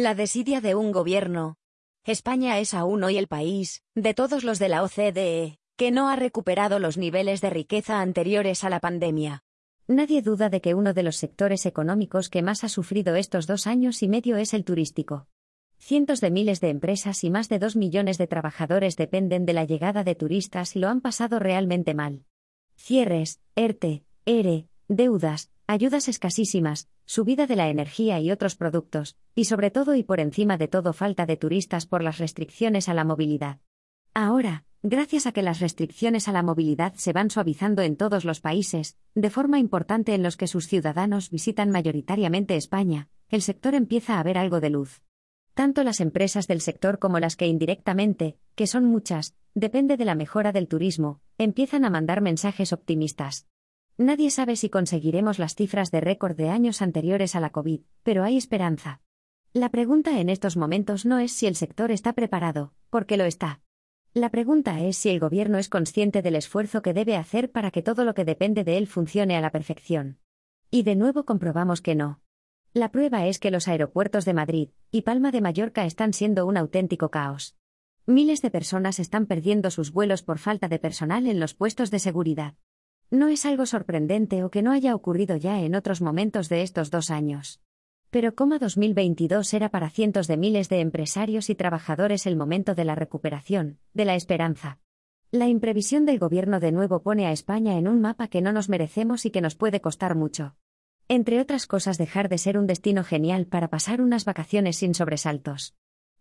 La desidia de un gobierno. España es aún hoy el país, de todos los de la OCDE, que no ha recuperado los niveles de riqueza anteriores a la pandemia. Nadie duda de que uno de los sectores económicos que más ha sufrido estos dos años y medio es el turístico. Cientos de miles de empresas y más de dos millones de trabajadores dependen de la llegada de turistas y lo han pasado realmente mal. Cierres, ERTE, ERE, deudas, ayudas escasísimas, subida de la energía y otros productos, y sobre todo y por encima de todo falta de turistas por las restricciones a la movilidad. Ahora, gracias a que las restricciones a la movilidad se van suavizando en todos los países, de forma importante en los que sus ciudadanos visitan mayoritariamente España, el sector empieza a ver algo de luz. Tanto las empresas del sector como las que indirectamente, que son muchas, depende de la mejora del turismo, empiezan a mandar mensajes optimistas. Nadie sabe si conseguiremos las cifras de récord de años anteriores a la COVID, pero hay esperanza. La pregunta en estos momentos no es si el sector está preparado, porque lo está. La pregunta es si el gobierno es consciente del esfuerzo que debe hacer para que todo lo que depende de él funcione a la perfección. Y de nuevo comprobamos que no. La prueba es que los aeropuertos de Madrid y Palma de Mallorca están siendo un auténtico caos. Miles de personas están perdiendo sus vuelos por falta de personal en los puestos de seguridad. No es algo sorprendente o que no haya ocurrido ya en otros momentos de estos dos años. Pero como 2022 era para cientos de miles de empresarios y trabajadores el momento de la recuperación, de la esperanza. La imprevisión del gobierno de nuevo pone a España en un mapa que no nos merecemos y que nos puede costar mucho. Entre otras cosas dejar de ser un destino genial para pasar unas vacaciones sin sobresaltos.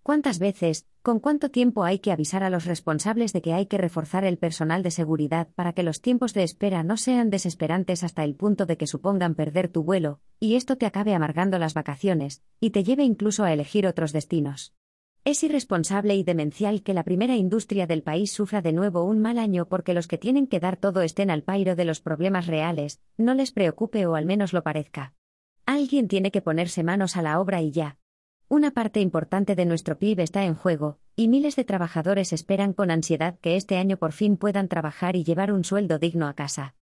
¿Cuántas veces, con cuánto tiempo hay que avisar a los responsables de que hay que reforzar el personal de seguridad para que los tiempos de espera no sean desesperantes hasta el punto de que supongan perder tu vuelo, y esto te acabe amargando las vacaciones, y te lleve incluso a elegir otros destinos? Es irresponsable y demencial que la primera industria del país sufra de nuevo un mal año porque los que tienen que dar todo estén al pairo de los problemas reales, no les preocupe o al menos lo parezca. Alguien tiene que ponerse manos a la obra y ya. Una parte importante de nuestro PIB está en juego, y miles de trabajadores esperan con ansiedad que este año por fin puedan trabajar y llevar un sueldo digno a casa.